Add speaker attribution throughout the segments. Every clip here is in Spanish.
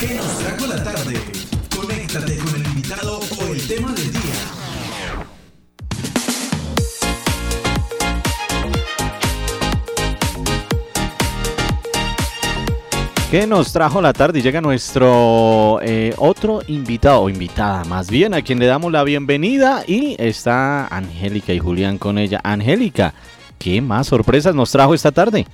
Speaker 1: ¿Qué nos trajo la tarde? Conéctate con el invitado o el tema del día.
Speaker 2: ¿Qué nos trajo la tarde? Llega nuestro eh, otro invitado, o invitada más bien, a quien le damos la bienvenida. Y está Angélica y Julián con ella. Angélica, ¿qué más sorpresas nos trajo esta tarde?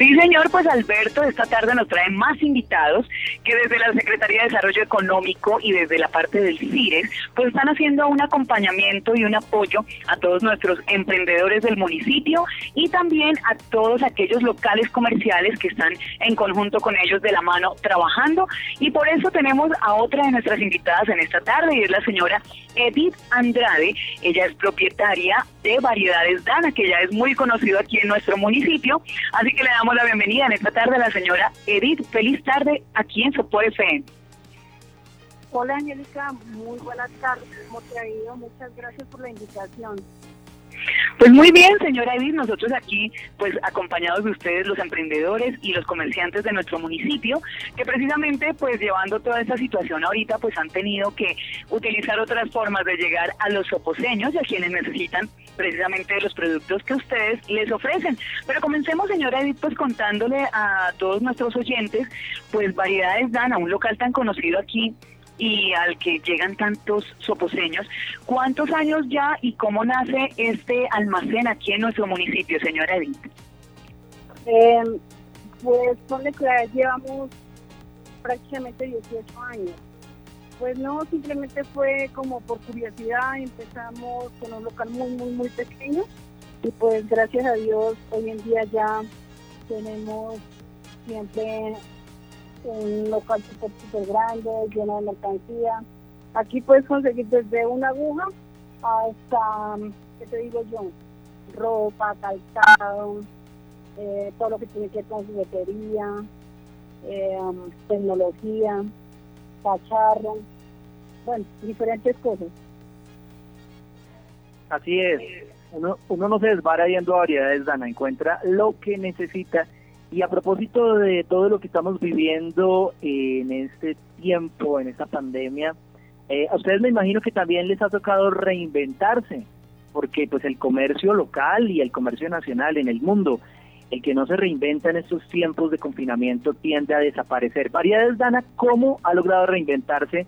Speaker 3: Sí, señor, pues Alberto esta tarde nos trae más invitados que desde la Secretaría de Desarrollo Económico y desde la parte del CIRES, pues están haciendo un acompañamiento y un apoyo a todos nuestros emprendedores del municipio y también a todos aquellos locales comerciales que están en conjunto con ellos de la mano trabajando. Y por eso tenemos a otra de nuestras invitadas en esta tarde y es la señora Edith Andrade. Ella es propietaria de Variedades Dana, que ya es muy conocido aquí en nuestro municipio. Así que le damos la bienvenida en esta tarde a la señora Edith. Feliz tarde aquí en Sopo FM.
Speaker 4: Hola Angélica, muy buenas tardes. ¿Cómo te ha ido? Muchas gracias por la invitación.
Speaker 3: Pues muy bien, señora Edith, nosotros aquí, pues acompañados de ustedes, los emprendedores y los comerciantes de nuestro municipio, que precisamente, pues llevando toda esta situación ahorita, pues han tenido que utilizar otras formas de llegar a los soposeños y a quienes necesitan precisamente de los productos que ustedes les ofrecen. Pero comencemos, señora Edith, pues contándole a todos nuestros oyentes, pues Variedades Dan, a un local tan conocido aquí y al que llegan tantos soposeños. ¿Cuántos años ya y cómo nace este almacén aquí en nuestro municipio, señora Edith?
Speaker 4: Eh, pues ponle que llevamos prácticamente 18 años. Pues no, simplemente fue como por curiosidad, empezamos con un local muy, muy, muy pequeño y pues gracias a Dios hoy en día ya tenemos siempre un local súper, súper grande, lleno de mercancía. Aquí puedes conseguir desde una aguja hasta, ¿qué te digo yo? Ropa, calzado, eh, todo lo que tiene que ver con juguetería, eh, tecnología, cacharro, bueno, diferentes cosas.
Speaker 5: Así es. Uno, uno no se desvara yendo a variedades, Dana, encuentra lo que necesita y a propósito de todo lo que estamos viviendo en este tiempo, en esta pandemia, eh, a ustedes me imagino que también les ha tocado reinventarse, porque pues el comercio local y el comercio nacional en el mundo, el que no se reinventa en estos tiempos de confinamiento tiende a desaparecer. Variedades Dana, ¿cómo ha logrado reinventarse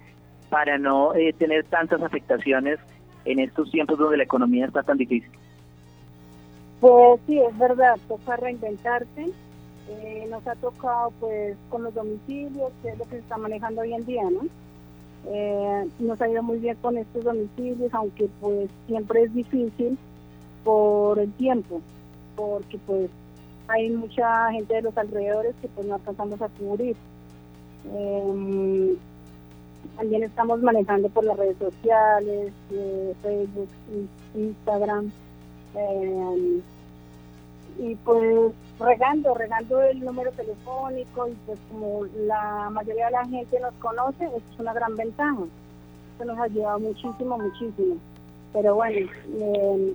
Speaker 5: para no eh, tener tantas afectaciones en estos tiempos donde la economía está tan difícil?
Speaker 4: Pues sí, es verdad, toca reinventarse eh, nos ha tocado pues con los domicilios, que es lo que se está manejando hoy en día, ¿no? Eh, nos ha ido muy bien con estos domicilios, aunque pues siempre es difícil por el tiempo, porque pues hay mucha gente de los alrededores que pues no alcanzamos a cubrir. Eh, también estamos manejando por las redes sociales, Facebook, Instagram, y pues regando, regando el número telefónico y pues como la mayoría de la gente nos conoce, es una gran ventaja. Eso nos ha ayudado muchísimo, muchísimo. Pero bueno, eh,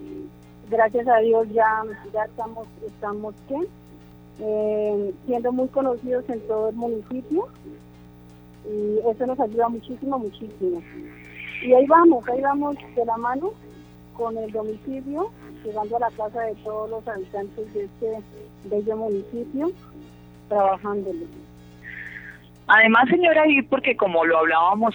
Speaker 4: gracias a Dios ya, ya estamos, estamos eh, siendo muy conocidos en todo el municipio y eso nos ayuda muchísimo, muchísimo. Y ahí vamos, ahí vamos de la mano con el domicilio, llegando a la casa de todos los habitantes de este bello municipio, trabajándolo.
Speaker 3: Además, señora, y porque como lo hablábamos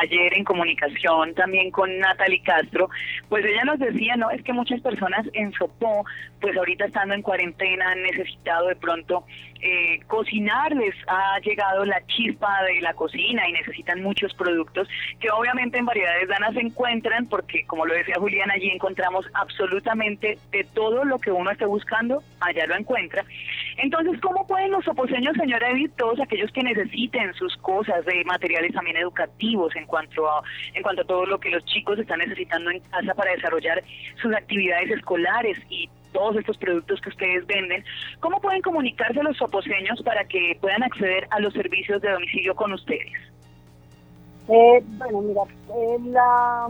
Speaker 3: ayer en comunicación también con Natalie Castro, pues ella nos decía, no, es que muchas personas en Sopó, pues ahorita estando en cuarentena han necesitado de pronto eh, cocinar, les ha llegado la chispa de la cocina y necesitan muchos productos que obviamente en variedades danas se encuentran porque como lo decía Julián, allí encontramos absolutamente de todo lo que uno esté buscando, allá lo encuentra. Entonces, ¿cómo pueden los oposeños, señora Edith, todos aquellos que necesiten sus cosas de materiales también educativos en cuanto a, en cuanto a todo lo que los chicos están necesitando en casa para desarrollar sus actividades escolares y todos estos productos que ustedes venden, ¿cómo pueden comunicarse los soposeños para que puedan acceder a los servicios de domicilio con ustedes?
Speaker 4: Eh, bueno, mira, en, la,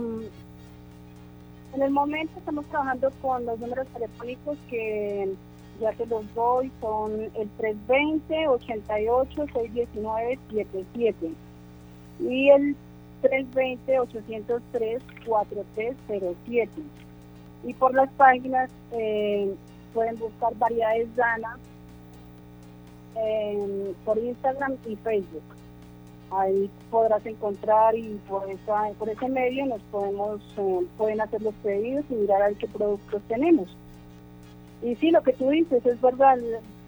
Speaker 4: en el momento estamos trabajando con los números telefónicos que ya que los doy, son el 320-88-619-77 y el 320-803-4307. Y por las páginas eh, pueden buscar variedades Dana eh, por Instagram y Facebook. Ahí podrás encontrar y por, esa, por ese medio nos podemos eh, pueden hacer los pedidos y mirar a ver qué productos tenemos. Y sí, lo que tú dices es verdad,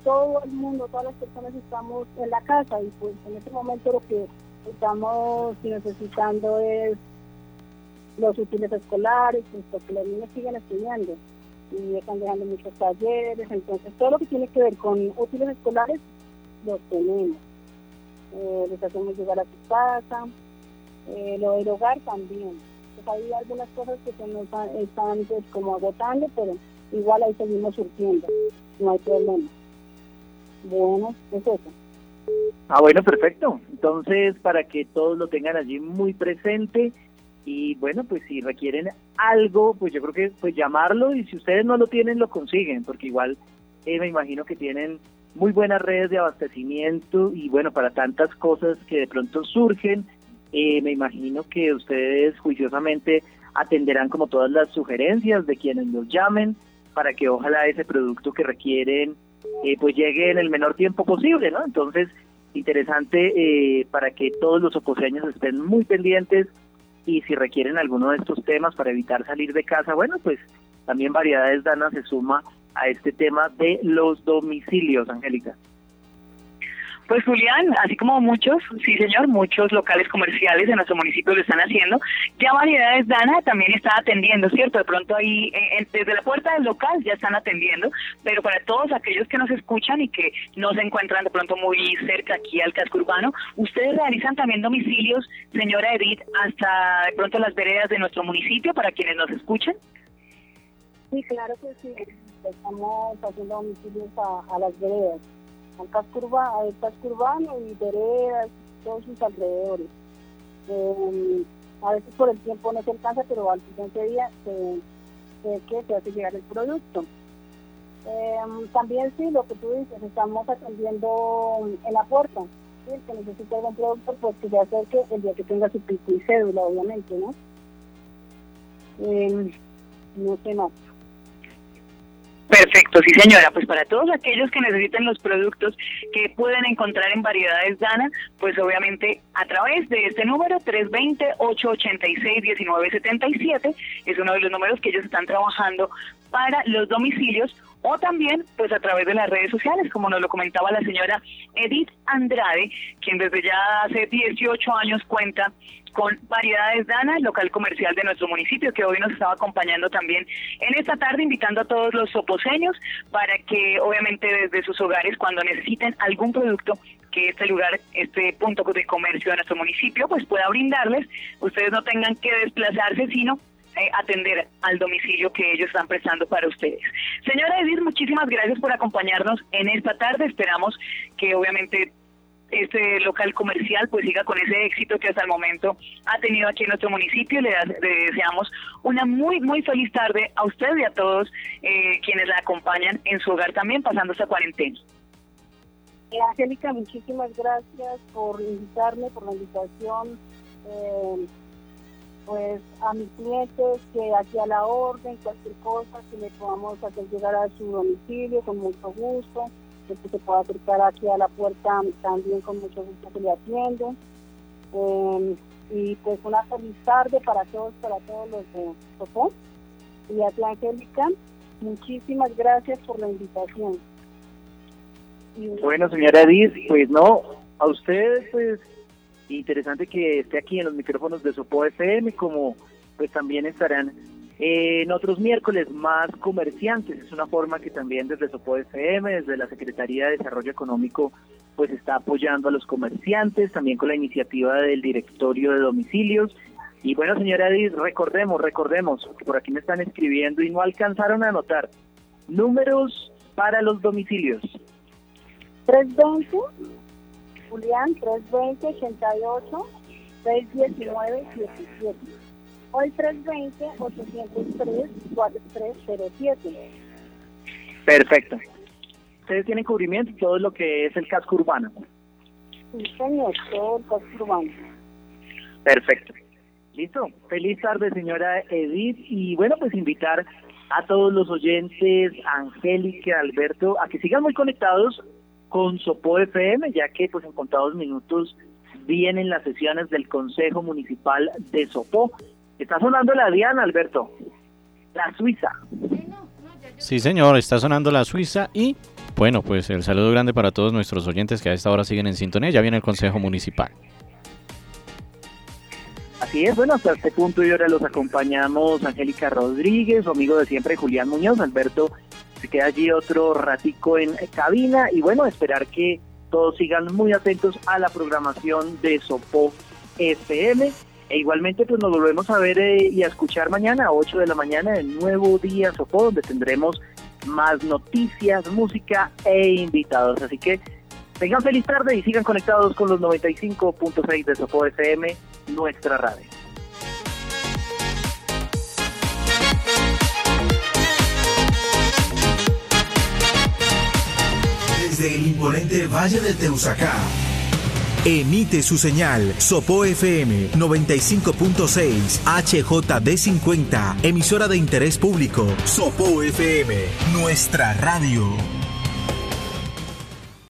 Speaker 4: todo el mundo, todas las personas estamos en la casa y pues en este momento lo que estamos necesitando es los útiles escolares, pues, porque los niños siguen estudiando y están dejando muchos talleres, entonces todo lo que tiene que ver con útiles escolares los tenemos. Eh, les hacemos llegar a su casa, eh, lo del hogar también. Pues hay algunas cosas que se nos están pues, como agotando, pero igual ahí seguimos surtiendo, no hay problema. Bueno, es eso.
Speaker 5: Ah, bueno, perfecto. Entonces, para que todos lo tengan allí muy presente y bueno, pues si requieren algo, pues yo creo que pues llamarlo y si ustedes no lo tienen, lo consiguen, porque igual eh, me imagino que tienen muy buenas redes de abastecimiento y bueno, para tantas cosas que de pronto surgen, eh, me imagino que ustedes juiciosamente atenderán como todas las sugerencias de quienes los llamen para que ojalá ese producto que requieren eh, pues llegue en el menor tiempo posible, ¿no? Entonces, interesante eh, para que todos los oposeños estén muy pendientes y si requieren alguno de estos temas para evitar salir de casa, bueno, pues también Variedades Dana se suma a este tema de los domicilios, Angélica.
Speaker 3: Pues Julián, así como muchos, sí señor, muchos locales comerciales en nuestro municipio lo están haciendo, ya Variedades Dana también está atendiendo, ¿cierto? De pronto ahí, eh, desde la puerta del local ya están atendiendo, pero para todos aquellos que nos escuchan y que no se encuentran de pronto muy cerca aquí al casco urbano, ustedes realizan también domicilios, señora Edith, hasta de pronto las veredas de nuestro municipio para quienes nos escuchen.
Speaker 4: Sí, claro que sí, estamos haciendo domicilios a, a las veredas al casco, al y veredas, todos sus alrededores. Eh, a veces por el tiempo no se alcanza, pero al siguiente día se, se, que se hace llegar el producto. Eh, también sí, lo que tú dices, estamos atendiendo en la puerta. ¿sí? El que necesita algún producto, pues que se acerque el día que tenga su pico y cédula, obviamente, ¿no? Eh, no sé más.
Speaker 3: Perfecto, sí señora. Pues para todos aquellos que necesiten los productos que pueden encontrar en Variedades Dana, pues obviamente a través de este número 320-886-1977 es uno de los números que ellos están trabajando para los domicilios o también pues a través de las redes sociales, como nos lo comentaba la señora Edith Andrade, quien desde ya hace 18 años cuenta con Variedades Dana, local comercial de nuestro municipio, que hoy nos estaba acompañando también en esta tarde, invitando a todos los soposeños para que obviamente desde sus hogares, cuando necesiten algún producto que este lugar, este punto de comercio de nuestro municipio, pues pueda brindarles, ustedes no tengan que desplazarse, sino eh, atender al domicilio que ellos están prestando para ustedes. Señora Edith, muchísimas gracias por acompañarnos en esta tarde. Esperamos que obviamente este local comercial pues siga con ese éxito que hasta el momento ha tenido aquí en nuestro municipio. Le, deseamos una muy, muy feliz tarde a usted y a todos eh, quienes la acompañan en su hogar también pasando esta cuarentena.
Speaker 4: Eh, Angélica, muchísimas gracias por invitarme, por la invitación. Eh, pues a mis clientes que aquí a la orden, cualquier cosa que le podamos hacer llegar a su domicilio con mucho gusto, que se pueda acercar aquí a la puerta también con mucho gusto que le atiendo. Eh, y pues una feliz tarde para todos, para todos los de Sopó. Y a ti, Angélica, muchísimas gracias por la invitación.
Speaker 5: bueno, señora Edith, pues no, a ustedes pues interesante que esté aquí en los micrófonos de Sopo FM, como pues también estarán en otros miércoles más comerciantes. Es una forma que también desde Sopo FM, desde la Secretaría de Desarrollo Económico, pues está apoyando a los comerciantes, también con la iniciativa del directorio de domicilios. Y bueno, señora Edith, recordemos, recordemos, que por aquí me están escribiendo y no alcanzaron a anotar números para los domicilios.
Speaker 4: 320 Julián 320-88 619-17 o el 320-803-4307.
Speaker 5: Perfecto. ustedes tienen cubrimiento todo lo que es el casco urbano.
Speaker 4: Sí, señor, todo el casco urbano.
Speaker 5: Perfecto. Listo. Feliz tarde, señora Edith. Y bueno, pues invitar a todos los oyentes, Angélica, Alberto, a que sigan muy conectados con Sopo FM, ya que pues en contados minutos vienen las sesiones del Consejo Municipal de Sopó. Está sonando la Diana, Alberto. La Suiza.
Speaker 2: Sí, señor, está sonando la Suiza y bueno, pues el saludo grande para todos nuestros oyentes que a esta hora siguen en sintonía. Ya viene el Consejo Municipal.
Speaker 5: Así es, bueno, hasta este punto y ahora los acompañamos Angélica Rodríguez, su amigo de siempre Julián Muñoz, Alberto se queda allí otro ratico en cabina y bueno, esperar que todos sigan muy atentos a la programación de Sopo FM e igualmente pues nos volvemos a ver eh, y a escuchar mañana a 8 de la mañana en Nuevo Día Sopo donde tendremos más noticias, música e invitados, así que tengan feliz tarde y sigan conectados con los 95.6 de Sopo FM, nuestra radio.
Speaker 1: Desde el imponente Valle de Teusacá.
Speaker 6: Emite su señal Sopo FM 95.6 HJD50, emisora de interés público. Sopo FM, nuestra radio.